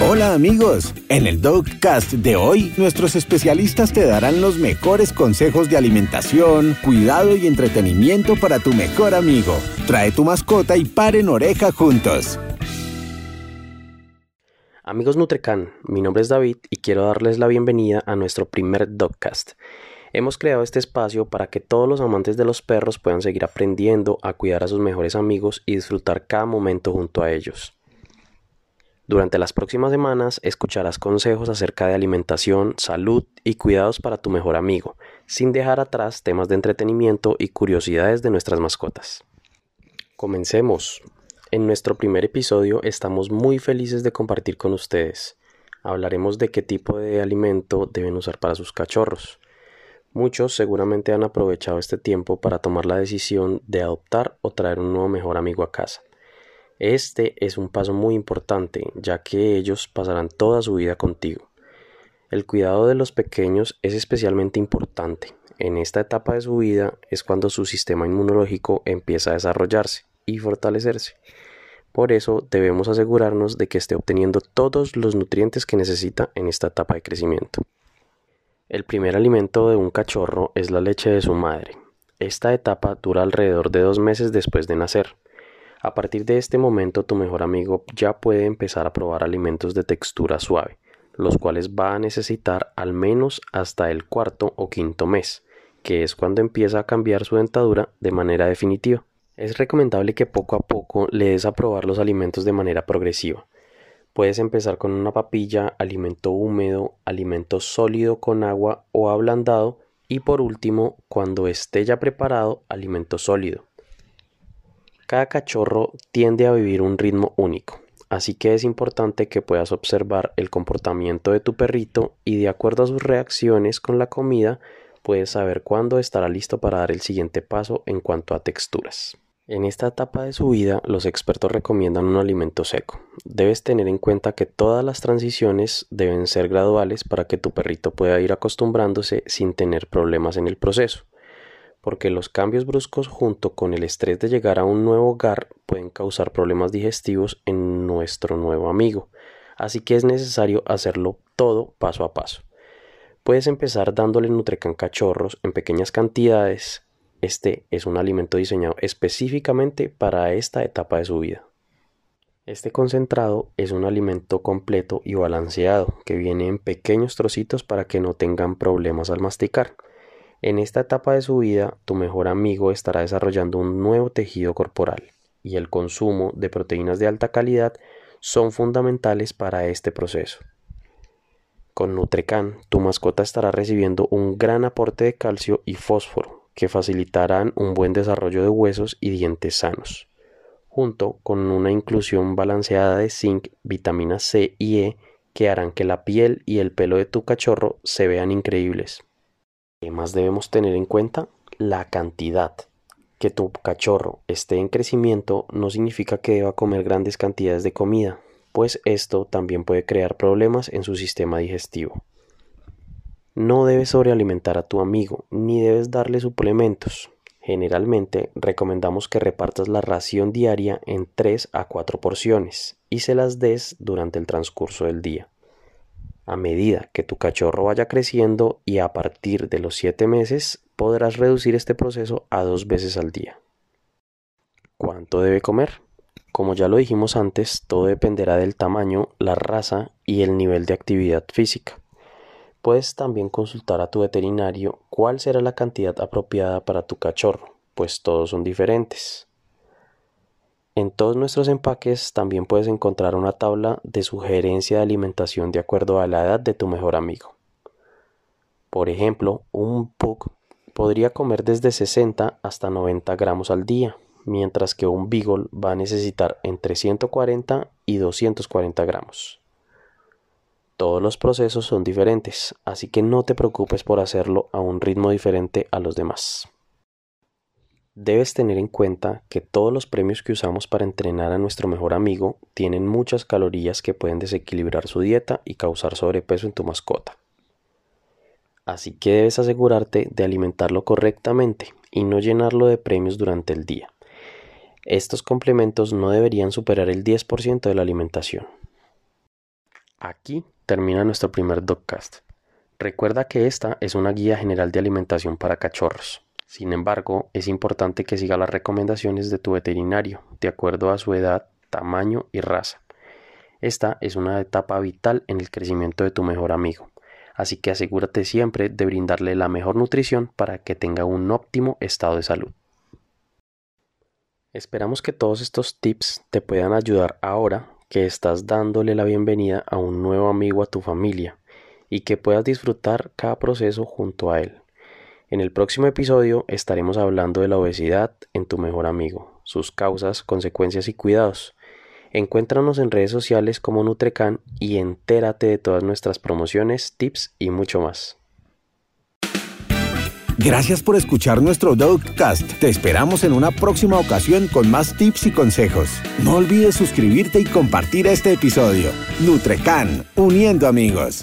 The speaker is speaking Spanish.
Hola amigos, en el Dogcast de hoy nuestros especialistas te darán los mejores consejos de alimentación, cuidado y entretenimiento para tu mejor amigo. Trae tu mascota y paren oreja juntos. Amigos Nutrecan, mi nombre es David y quiero darles la bienvenida a nuestro primer Dogcast. Hemos creado este espacio para que todos los amantes de los perros puedan seguir aprendiendo a cuidar a sus mejores amigos y disfrutar cada momento junto a ellos. Durante las próximas semanas escucharás consejos acerca de alimentación, salud y cuidados para tu mejor amigo, sin dejar atrás temas de entretenimiento y curiosidades de nuestras mascotas. Comencemos. En nuestro primer episodio estamos muy felices de compartir con ustedes. Hablaremos de qué tipo de alimento deben usar para sus cachorros. Muchos seguramente han aprovechado este tiempo para tomar la decisión de adoptar o traer un nuevo mejor amigo a casa. Este es un paso muy importante, ya que ellos pasarán toda su vida contigo. El cuidado de los pequeños es especialmente importante. En esta etapa de su vida es cuando su sistema inmunológico empieza a desarrollarse y fortalecerse. Por eso debemos asegurarnos de que esté obteniendo todos los nutrientes que necesita en esta etapa de crecimiento. El primer alimento de un cachorro es la leche de su madre. Esta etapa dura alrededor de dos meses después de nacer. A partir de este momento tu mejor amigo ya puede empezar a probar alimentos de textura suave, los cuales va a necesitar al menos hasta el cuarto o quinto mes, que es cuando empieza a cambiar su dentadura de manera definitiva. Es recomendable que poco a poco le des a probar los alimentos de manera progresiva. Puedes empezar con una papilla, alimento húmedo, alimento sólido con agua o ablandado y por último, cuando esté ya preparado, alimento sólido. Cada cachorro tiende a vivir un ritmo único, así que es importante que puedas observar el comportamiento de tu perrito y de acuerdo a sus reacciones con la comida, puedes saber cuándo estará listo para dar el siguiente paso en cuanto a texturas. En esta etapa de su vida, los expertos recomiendan un alimento seco. Debes tener en cuenta que todas las transiciones deben ser graduales para que tu perrito pueda ir acostumbrándose sin tener problemas en el proceso, porque los cambios bruscos junto con el estrés de llegar a un nuevo hogar pueden causar problemas digestivos en nuestro nuevo amigo, así que es necesario hacerlo todo paso a paso. Puedes empezar dándole Nutrecan cachorros en pequeñas cantidades este es un alimento diseñado específicamente para esta etapa de su vida. Este concentrado es un alimento completo y balanceado que viene en pequeños trocitos para que no tengan problemas al masticar. En esta etapa de su vida, tu mejor amigo estará desarrollando un nuevo tejido corporal y el consumo de proteínas de alta calidad son fundamentales para este proceso. Con Nutrecan, tu mascota estará recibiendo un gran aporte de calcio y fósforo, que facilitarán un buen desarrollo de huesos y dientes sanos, junto con una inclusión balanceada de zinc, vitamina C y E que harán que la piel y el pelo de tu cachorro se vean increíbles. ¿Qué más debemos tener en cuenta? La cantidad. Que tu cachorro esté en crecimiento no significa que deba comer grandes cantidades de comida, pues esto también puede crear problemas en su sistema digestivo. No debes sobrealimentar a tu amigo, ni debes darle suplementos. Generalmente recomendamos que repartas la ración diaria en 3 a 4 porciones y se las des durante el transcurso del día. A medida que tu cachorro vaya creciendo y a partir de los 7 meses podrás reducir este proceso a dos veces al día. ¿Cuánto debe comer? Como ya lo dijimos antes, todo dependerá del tamaño, la raza y el nivel de actividad física. Puedes también consultar a tu veterinario cuál será la cantidad apropiada para tu cachorro, pues todos son diferentes. En todos nuestros empaques también puedes encontrar una tabla de sugerencia de alimentación de acuerdo a la edad de tu mejor amigo. Por ejemplo, un pug podría comer desde 60 hasta 90 gramos al día, mientras que un beagle va a necesitar entre 140 y 240 gramos. Todos los procesos son diferentes, así que no te preocupes por hacerlo a un ritmo diferente a los demás. Debes tener en cuenta que todos los premios que usamos para entrenar a nuestro mejor amigo tienen muchas calorías que pueden desequilibrar su dieta y causar sobrepeso en tu mascota. Así que debes asegurarte de alimentarlo correctamente y no llenarlo de premios durante el día. Estos complementos no deberían superar el 10% de la alimentación. Aquí termina nuestro primer Dogcast. Recuerda que esta es una guía general de alimentación para cachorros. Sin embargo, es importante que siga las recomendaciones de tu veterinario, de acuerdo a su edad, tamaño y raza. Esta es una etapa vital en el crecimiento de tu mejor amigo, así que asegúrate siempre de brindarle la mejor nutrición para que tenga un óptimo estado de salud. Esperamos que todos estos tips te puedan ayudar ahora que estás dándole la bienvenida a un nuevo amigo a tu familia y que puedas disfrutar cada proceso junto a él. En el próximo episodio estaremos hablando de la obesidad en tu mejor amigo, sus causas, consecuencias y cuidados. Encuéntranos en redes sociales como Nutrecan y entérate de todas nuestras promociones, tips y mucho más. Gracias por escuchar nuestro Dogcast. Te esperamos en una próxima ocasión con más tips y consejos. No olvides suscribirte y compartir este episodio. Nutrecan, uniendo amigos.